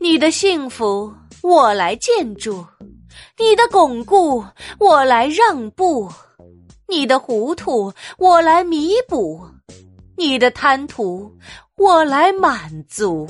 你的幸福我来建筑你的巩固我来让步你的糊涂我来弥补你的贪图我来满足。